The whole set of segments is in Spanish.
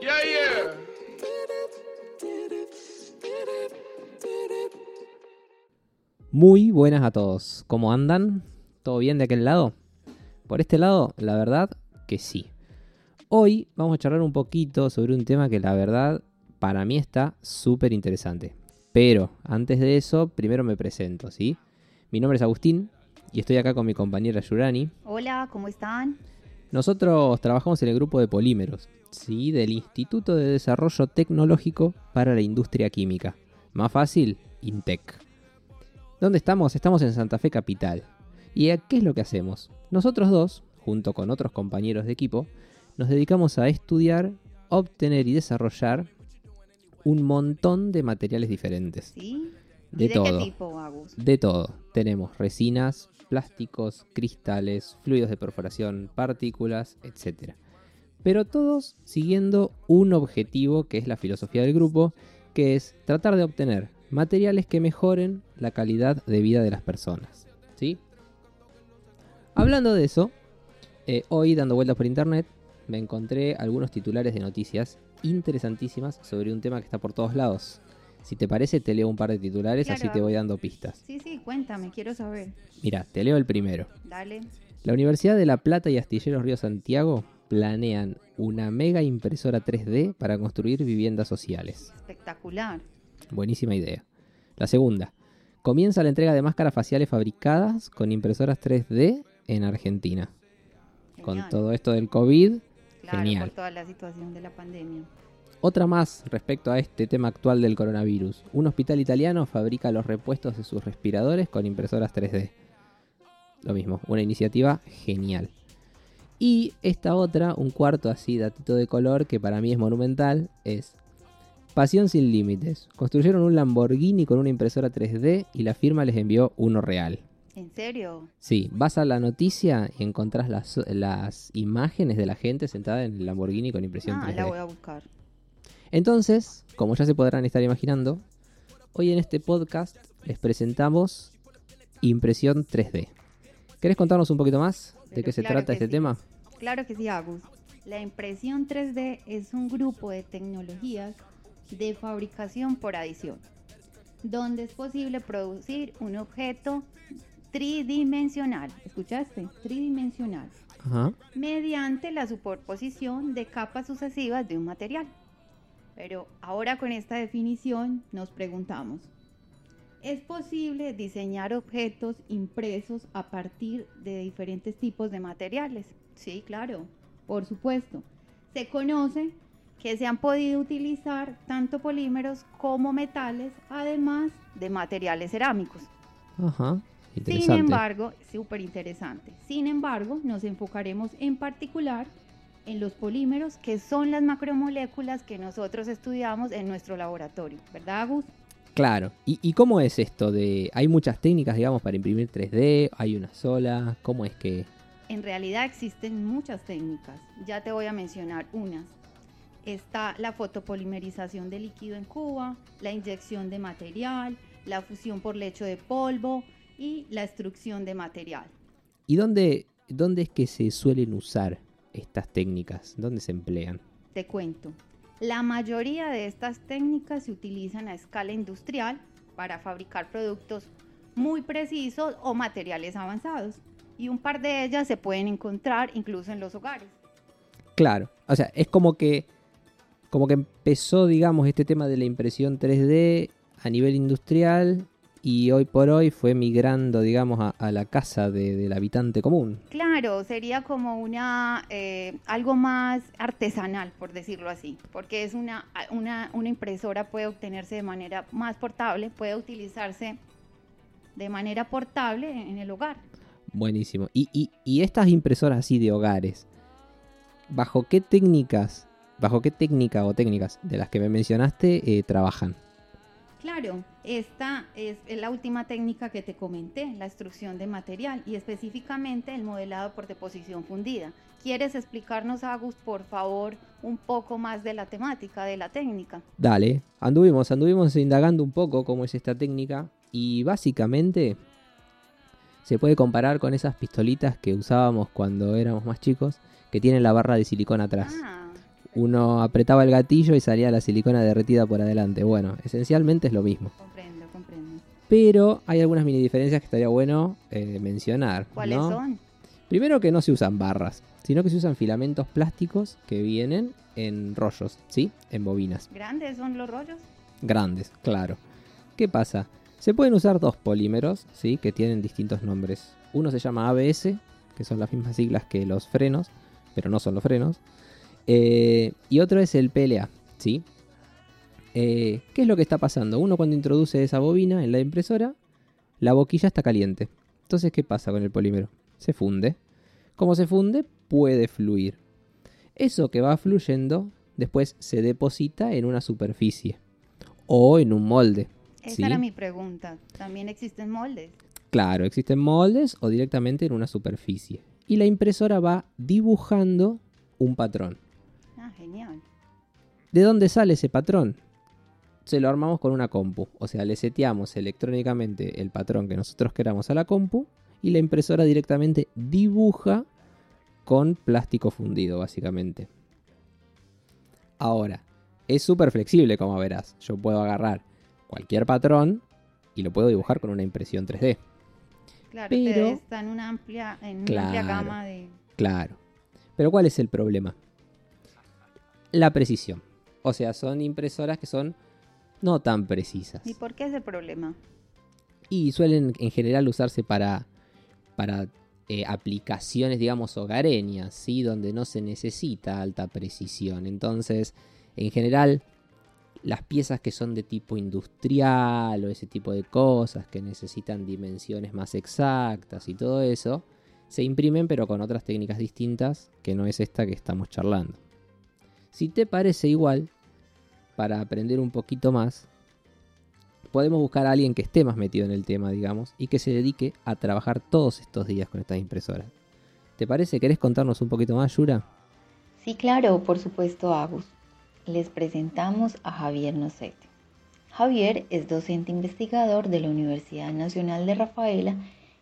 Yeah, yeah. Muy buenas a todos. ¿Cómo andan? ¿Todo bien de aquel lado? Por este lado, la verdad que sí. Hoy vamos a charlar un poquito sobre un tema que la verdad para mí está súper interesante. Pero antes de eso, primero me presento, ¿sí? Mi nombre es Agustín y estoy acá con mi compañera Yurani. Hola, ¿cómo están? Nosotros trabajamos en el grupo de polímeros, ¿sí? Del Instituto de Desarrollo Tecnológico para la Industria Química. Más fácil, INTEC. ¿Dónde estamos? Estamos en Santa Fe Capital. ¿Y qué es lo que hacemos? Nosotros dos, junto con otros compañeros de equipo, nos dedicamos a estudiar, obtener y desarrollar un montón de materiales diferentes. ¿Sí? De ¿Y de todo. qué tipo, Agus? De todo. Tenemos resinas, plásticos, cristales, fluidos de perforación, partículas, etc. Pero todos siguiendo un objetivo que es la filosofía del grupo, que es tratar de obtener materiales que mejoren la calidad de vida de las personas. ¿Sí? Hablando de eso, eh, hoy dando vueltas por internet me encontré algunos titulares de noticias interesantísimas sobre un tema que está por todos lados. Si te parece, te leo un par de titulares, así te voy dando pistas. Sí, sí, cuéntame, quiero saber. Mira, te leo el primero. Dale. La Universidad de La Plata y Astilleros Río Santiago planean una mega impresora 3D para construir viviendas sociales. Espectacular. Buenísima idea. La segunda. Comienza la entrega de máscaras faciales fabricadas con impresoras 3D en Argentina. Con todo esto del COVID. Claro, genial. por toda la situación de la pandemia. Otra más respecto a este tema actual del coronavirus. Un hospital italiano fabrica los repuestos de sus respiradores con impresoras 3D. Lo mismo, una iniciativa genial. Y esta otra, un cuarto así, datito de color, que para mí es monumental, es Pasión sin límites. Construyeron un Lamborghini con una impresora 3D y la firma les envió uno real. ¿En serio? Sí, vas a la noticia y encontrás las, las imágenes de la gente sentada en el Lamborghini con impresión Ah, 3D. la voy a buscar. Entonces, como ya se podrán estar imaginando, hoy en este podcast les presentamos impresión 3D. ¿Querés contarnos un poquito más de qué se claro trata este sí. tema? Claro que sí, Agus. La impresión 3D es un grupo de tecnologías de fabricación por adición, donde es posible producir un objeto tridimensional. ¿Escuchaste? Tridimensional. Ajá. mediante la superposición de capas sucesivas de un material. Pero ahora con esta definición nos preguntamos, ¿es posible diseñar objetos impresos a partir de diferentes tipos de materiales? Sí, claro, por supuesto. Se conoce que se han podido utilizar tanto polímeros como metales, además de materiales cerámicos. Ajá. Sin embargo, súper interesante. Sin embargo, nos enfocaremos en particular en los polímeros, que son las macromoléculas que nosotros estudiamos en nuestro laboratorio, ¿verdad, Agus? Claro. ¿Y, y cómo es esto de... Hay muchas técnicas, digamos, para imprimir 3D? ¿Hay una sola? ¿Cómo es que...? En realidad existen muchas técnicas. Ya te voy a mencionar unas. Está la fotopolimerización de líquido en Cuba, la inyección de material, la fusión por lecho de polvo y la extrusión de material. ¿Y dónde, dónde es que se suelen usar estas técnicas? ¿Dónde se emplean? Te cuento. La mayoría de estas técnicas se utilizan a escala industrial para fabricar productos muy precisos o materiales avanzados. Y un par de ellas se pueden encontrar incluso en los hogares. Claro, o sea, es como que como que empezó, digamos, este tema de la impresión 3D a nivel industrial y hoy por hoy fue migrando, digamos, a, a la casa de- del habitante común. Claro, sería como una eh, algo más artesanal, por decirlo así, porque es una, una, una impresora puede obtenerse de manera más portable, puede utilizarse de manera portable en, en el hogar. Buenísimo. Y, y- y estas impresoras así de hogares, ¿bajo qué técnicas, bajo qué técnica o técnicas de las que me mencionaste eh, trabajan? Claro, esta es la última técnica que te comenté, la extrusión de material y específicamente el modelado por deposición fundida. ¿Quieres explicarnos, Agus, por favor, un poco más de la temática, de la técnica? Dale, anduvimos, anduvimos indagando un poco cómo es esta técnica y básicamente se puede comparar con esas pistolitas que usábamos cuando éramos más chicos que tienen la barra de silicón atrás. Ah, Uno apretaba el gatillo y salía la silicona derretida por adelante. Bueno, esencialmente es lo mismo. Comprendo, comprendo. Pero hay algunas mini diferencias que estaría bueno eh, mencionar. ¿Cuáles ¿no? son? Primero que no se usan barras, sino que se usan filamentos plásticos que vienen en rollos, ¿sí? En bobinas. ¿Grandes son los rollos? Grandes, claro. ¿Qué pasa? Se pueden usar dos polímeros, ¿sí? Que tienen distintos nombres. Uno se llama ABS, que son las mismas siglas que los frenos, pero no son los frenos. Eh, y otro es el PLA, ¿sí? Eh, ¿Qué es lo que está pasando? Uno cuando introduce esa bobina en la impresora, la boquilla está caliente. Entonces, ¿qué pasa con el polímero? Se funde. Como se funde, puede fluir. Eso que va fluyendo después se deposita en una superficie o en un molde. Esa ¿sí? era mi pregunta. ¿También existen moldes? Claro, existen moldes o directamente en una superficie. Y la impresora va dibujando un patrón. Genial. ¿De dónde sale ese patrón? Se lo armamos con una compu. O sea, le seteamos electrónicamente el patrón que nosotros queramos a la compu y la impresora directamente dibuja con plástico fundido, básicamente. Ahora, es súper flexible, como verás. Yo puedo agarrar cualquier patrón y lo puedo dibujar con una impresión 3D. Claro, Pero- está en una amplia, en una amplia gama de... Claro. Pero ¿cuál es el problema? La precisión. O sea, son impresoras que son no tan precisas. ¿Y por qué ese problema? Y suelen en general usarse para, para eh, aplicaciones, digamos, hogareñas, ¿sí? Donde no se necesita alta precisión. Entonces, en general, las piezas que son de tipo industrial o ese tipo de cosas que necesitan dimensiones más exactas y todo eso, se imprimen pero con otras técnicas distintas que no es esta que estamos charlando. Si te parece igual, para aprender un poquito más, podemos buscar a alguien que esté más metido en el tema, digamos, y que se dedique a trabajar todos estos días con estas impresoras. ¿Te parece? ¿Querés contarnos un poquito más, Yura? Sí, claro, por supuesto, Agus. Les presentamos a Javier Nocete. Javier es docente investigador de la Universidad Nacional de Rafaela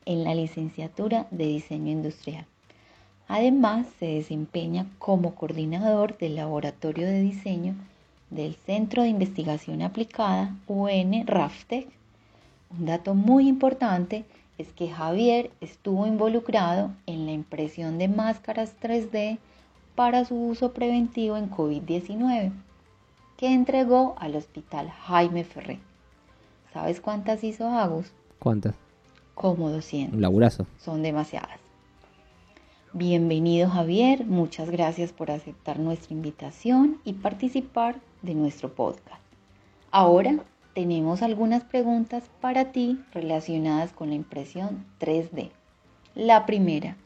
en la licenciatura de Diseño Industrial. Además, se desempeña como coordinador del Laboratorio de Diseño del Centro de Investigación Aplicada UN RAFTEC. Un dato muy importante es que Javier estuvo involucrado en la impresión de máscaras 3D para su uso preventivo en COVID-19, que entregó al Hospital Jaime Ferré. ¿Sabes cuántas hizo Agus? ¿Cuántas? Como 200. Un laburazo. Son demasiadas. Bienvenido Javier, muchas gracias por aceptar nuestra invitación y participar de nuestro podcast. Ahora tenemos algunas preguntas para ti relacionadas con la impresión 3D. La primera,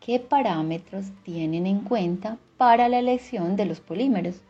¿qué parámetros tienen en cuenta para la elección de los polímeros?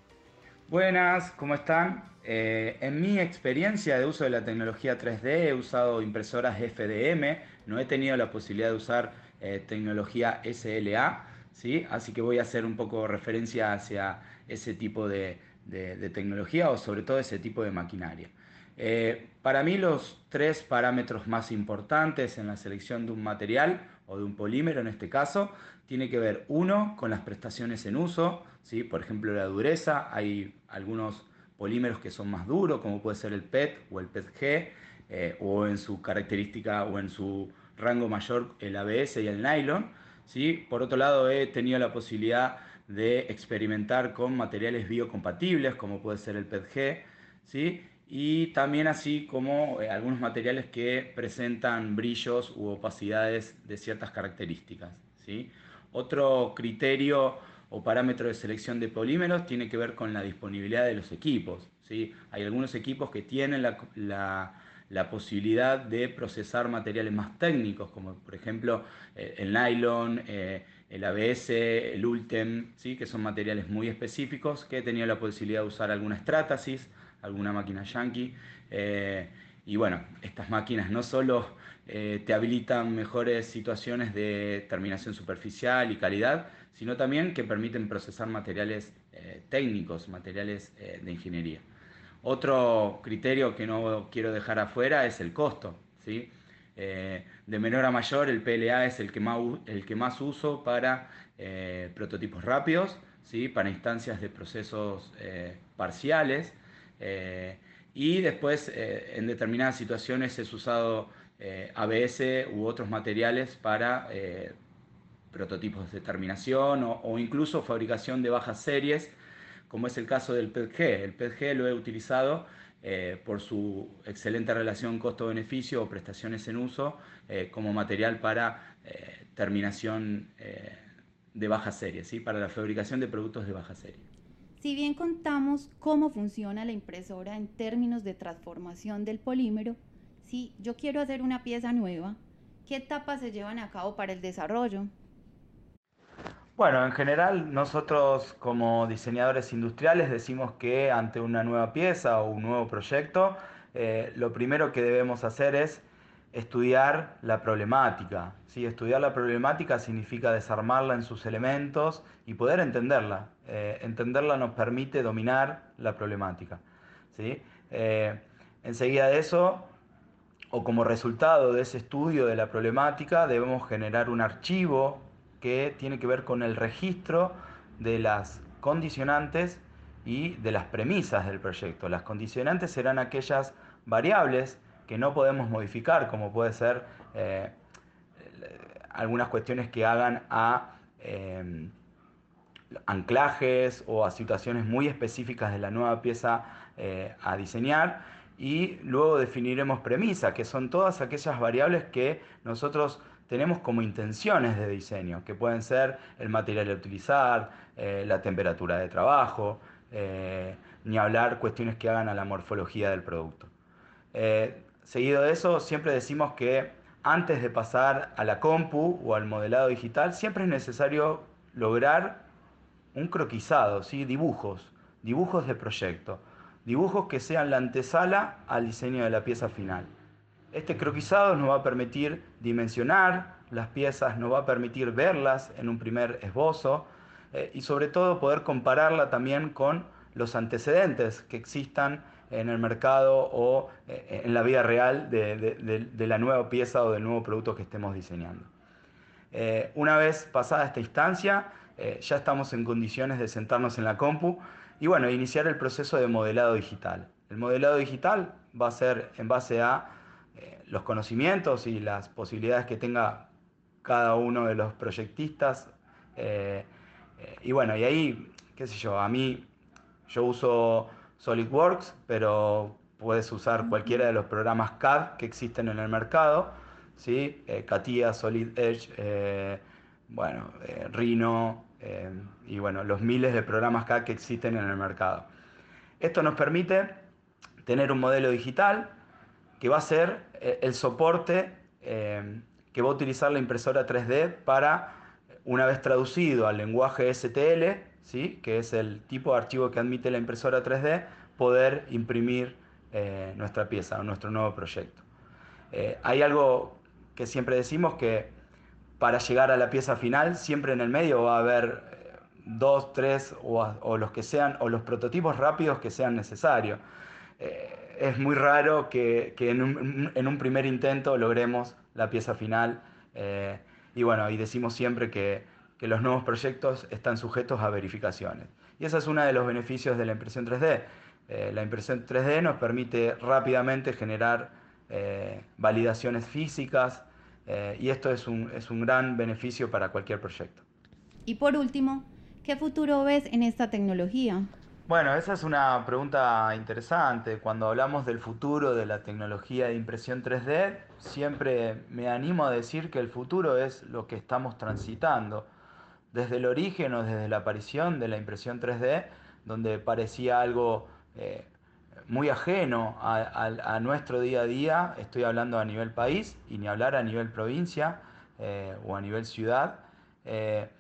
Buenas, ¿cómo están? Eh, en mi experiencia de uso de la tecnología 3D he usado impresoras FDM, no he tenido la posibilidad de usar eh, tecnología SLA, ¿sí? así que voy a hacer un poco referencia hacia ese tipo de, de- tecnología o sobre todo ese tipo de maquinaria. Eh, para mí los tres parámetros más importantes en la selección de un material o de un polímero en este caso tiene que ver uno con las prestaciones en uso, ¿sí? por ejemplo la dureza, hay algunos polímeros que son más duros como puede ser el PET o el PETG eh, o en su característica o en su rango mayor el ABS y el nylon. ¿sí? Por otro lado he tenido la posibilidad de experimentar con materiales biocompatibles como puede ser el PETG, ¿sí? y también así como eh, algunos materiales que presentan brillos u opacidades de ciertas características. ¿sí? Otro criterio o parámetro de selección de polímeros tiene que ver con la disponibilidad de los equipos. ¿sí? Hay algunos equipos que tienen la, la- la posibilidad de procesar materiales más técnicos, como por ejemplo eh, el nylon, eh, el ABS, el Ultem, ¿sí? que son materiales muy específicos, que he tenido la posibilidad de usar alguna Stratasis, alguna máquina Yankee. eh, y bueno, estas máquinas no solo te habilitan mejores situaciones de terminación superficial y calidad, sino también que permiten procesar materiales técnicos, materiales de ingeniería. Otro criterio que no quiero dejar afuera es el costo. ¿sí? Eh, de menor a mayor, el PLA es el que más, el que más uso para eh, prototipos rápidos, ¿sí? para instancias de procesos parciales. y después, en determinadas situaciones, es usado ABS u otros materiales para prototipos de terminación o, incluso fabricación de bajas series, como es el caso del PETG. El PETG lo he utilizado eh, por su excelente relación costo-beneficio o prestaciones en uso eh, como material para eh, terminación de baja serie, ¿sí? para la fabricación de productos de baja serie. Si bien contamos cómo funciona la impresora en términos de transformación del polímero, si yo quiero hacer una pieza nueva, ¿qué etapas se llevan a cabo para el desarrollo? Bueno, en general nosotros como diseñadores industriales decimos que ante una nueva pieza o un nuevo proyecto, eh, lo primero que debemos hacer es estudiar la problemática. ¿sí? Estudiar la problemática significa desarmarla en sus elementos y poder entenderla. Eh, entenderla nos permite dominar la problemática. ¿sí? Eh, enseguida de eso, o como resultado de ese estudio de la problemática, debemos generar un archivo que tiene que ver con el registro de las condicionantes y de las premisas del proyecto. Las condicionantes serán aquellas variables que no podemos modificar, como puede ser eh, algunas cuestiones que hagan a eh, anclajes o a situaciones muy específicas de la nueva pieza eh, a diseñar. Y luego definiremos premisas, que son todas aquellas variables que nosotros tenemos como intenciones de diseño, que pueden ser el material a utilizar, eh, la temperatura de trabajo, eh, ni hablar cuestiones que hagan a la morfología del producto. Eh, seguido de eso, siempre decimos que antes de pasar a la compu o al modelado digital, siempre es necesario lograr un croquisado, ¿sí? dibujos, dibujos de proyecto, dibujos que sean la antesala al diseño de la pieza final. Este croquisado nos va a permitir dimensionar las piezas, nos va a permitir verlas en un primer esbozo eh, y sobre todo poder compararla también con los antecedentes que existan en el mercado o eh, en la vida real de, la nueva pieza o del nuevo producto que estemos diseñando. Eh, una vez pasada esta instancia, ya estamos en condiciones de sentarnos en la compu y bueno, iniciar el proceso de modelado digital. El modelado digital va a ser en base a eh, los conocimientos y las posibilidades que tenga cada uno de los proyectistas. Eh, eh, y bueno, y ahí, qué sé yo, a mí yo uso SolidWorks, pero puedes usar cualquiera de los programas CAD que existen en el mercado, ¿sí? CATIA, Solid Edge, bueno, Rhino, y bueno, los miles de programas CAD que existen en el mercado. Esto nos permite tener un modelo digital que va a ser eh, el soporte eh, que va a utilizar la impresora 3D para, una vez traducido al lenguaje STL, ¿sí? que es el tipo de archivo que admite la impresora 3D, poder imprimir eh, nuestra pieza o nuestro nuevo proyecto. hay algo que siempre decimos que para llegar a la pieza final, siempre en el medio va a haber dos, tres o, los que sean, o los prototipos rápidos que sean necesarios es muy raro que, en, un, primer intento logremos la pieza final. Eh, y bueno, y decimos siempre que, los nuevos proyectos están sujetos a verificaciones. Y ese es uno de los beneficios de la impresión 3D. Eh, la impresión 3D nos permite rápidamente generar eh, validaciones físicas y esto es un, es un gran beneficio para cualquier proyecto. Y por último, ¿qué futuro ves en esta tecnología? Bueno, esa es una pregunta interesante. Cuando hablamos del futuro de la tecnología de impresión 3D, siempre me animo a decir que el futuro es lo que estamos transitando. Desde el origen o desde la aparición de la impresión 3D, donde parecía algo eh, muy ajeno a, nuestro día a día, estoy hablando a nivel país y ni hablar a nivel provincia eh, o a nivel ciudad. Eh,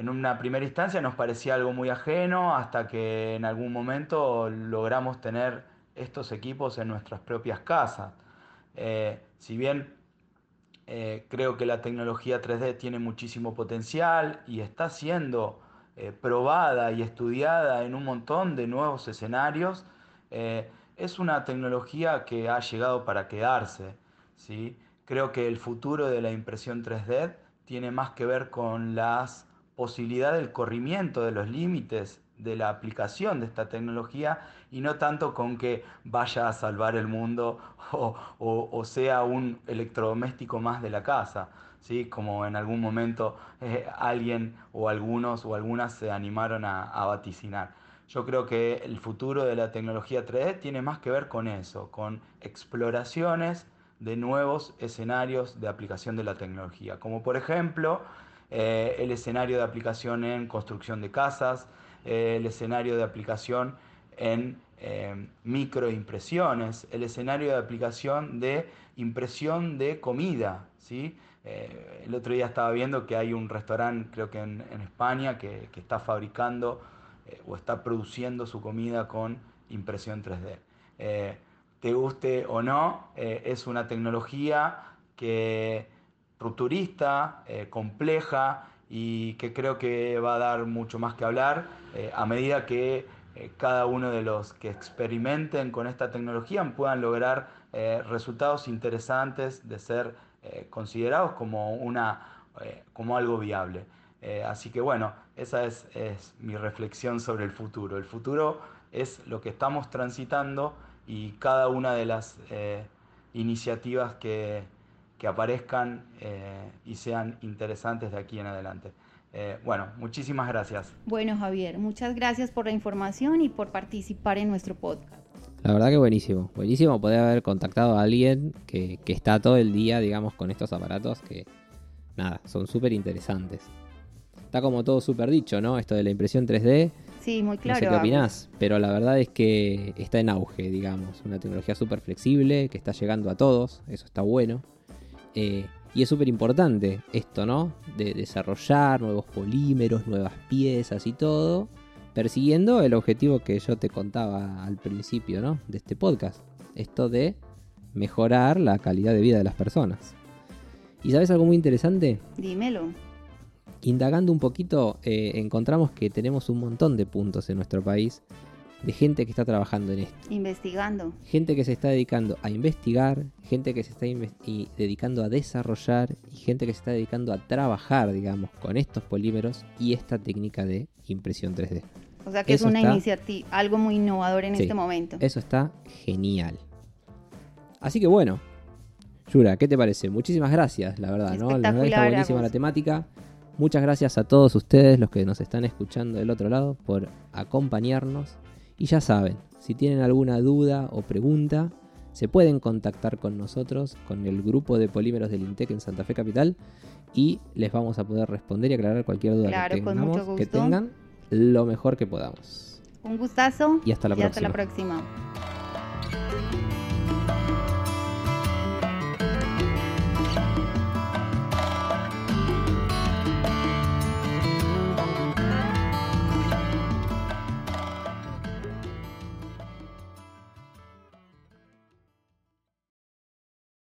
en una primera instancia nos parecía algo muy ajeno hasta que en algún momento logramos tener estos equipos en nuestras propias casas. Eh, si bien eh, creo que la tecnología 3D tiene muchísimo potencial y está siendo eh, probada y estudiada en un montón de nuevos escenarios, es una tecnología que ha llegado para quedarse. ¿sí? Creo que el futuro de la impresión 3D tiene más que ver con las posibilidad del corrimiento de los límites de la aplicación de esta tecnología y no tanto con que vaya a salvar el mundo o, sea un electrodoméstico más de la casa, ¿sí? como en algún momento eh, alguien o algunos o algunas se animaron a, a vaticinar. Yo creo que el futuro de la tecnología 3D tiene más que ver con eso, con exploraciones de nuevos escenarios de aplicación de la tecnología, como por ejemplo eh, el escenario de aplicación en construcción de casas, eh, el escenario de aplicación en eh, microimpresiones, el escenario de aplicación de impresión de comida. ¿sí? el otro día estaba viendo que hay un restaurante, creo que en, España, que, que, está fabricando o está produciendo su comida con impresión 3D te guste o no, es una tecnología que rupturista, eh, compleja y que creo que va a dar mucho más que hablar eh, a medida que cada uno de los que experimenten con esta tecnología puedan lograr resultados interesantes de ser considerados como, una, como algo viable. así que bueno, esa es, es mi reflexión sobre el futuro. El futuro es lo que estamos transitando y cada una de las eh, iniciativas que, aparezcan eh, y sean interesantes de aquí en adelante. Eh, bueno, muchísimas gracias. Bueno, Javier, muchas gracias por la información y por participar en nuestro podcast. La verdad que buenísimo, buenísimo poder haber contactado a alguien que, que está todo el día, digamos, con estos aparatos que, nada, son súper interesantes. Está como todo súper dicho, ¿no? Esto de la impresión 3D Sí, muy claro. No sé qué opinás, pero la verdad es que está en auge, digamos. Una tecnología súper flexible que está llegando a todos, eso está bueno. Eh, y es súper importante esto, ¿no? De desarrollar nuevos polímeros, nuevas piezas y todo, persiguiendo el objetivo que yo te contaba al principio, ¿no? De este podcast. Esto de mejorar la calidad de vida de las personas. ¿Y sabes algo muy interesante? Dímelo indagando un poquito, eh, encontramos que tenemos un montón de puntos en nuestro país de gente que está trabajando en esto. Investigando. Gente que se está dedicando a investigar, gente que se está dedicando a desarrollar y gente que se está dedicando a trabajar, digamos, con estos polímeros y esta técnica de impresión 3D. O sea que es una iniciativa, algo muy innovador en este momento. Eso está genial. Así que bueno, Yura, ¿qué te parece? Muchísimas gracias, la verdad, ¿no? La verdad está buenísima la temática. Muchas gracias a todos ustedes, los que nos están escuchando del otro lado, por acompañarnos. Y ya saben, si tienen alguna duda o pregunta, se pueden contactar con nosotros, con el grupo de polímeros del INTEC en Santa Fe Capital, y les vamos a poder responder y aclarar cualquier duda que, tengamos, que tengan lo mejor que podamos. Un gustazo y hasta la y Hasta la próxima.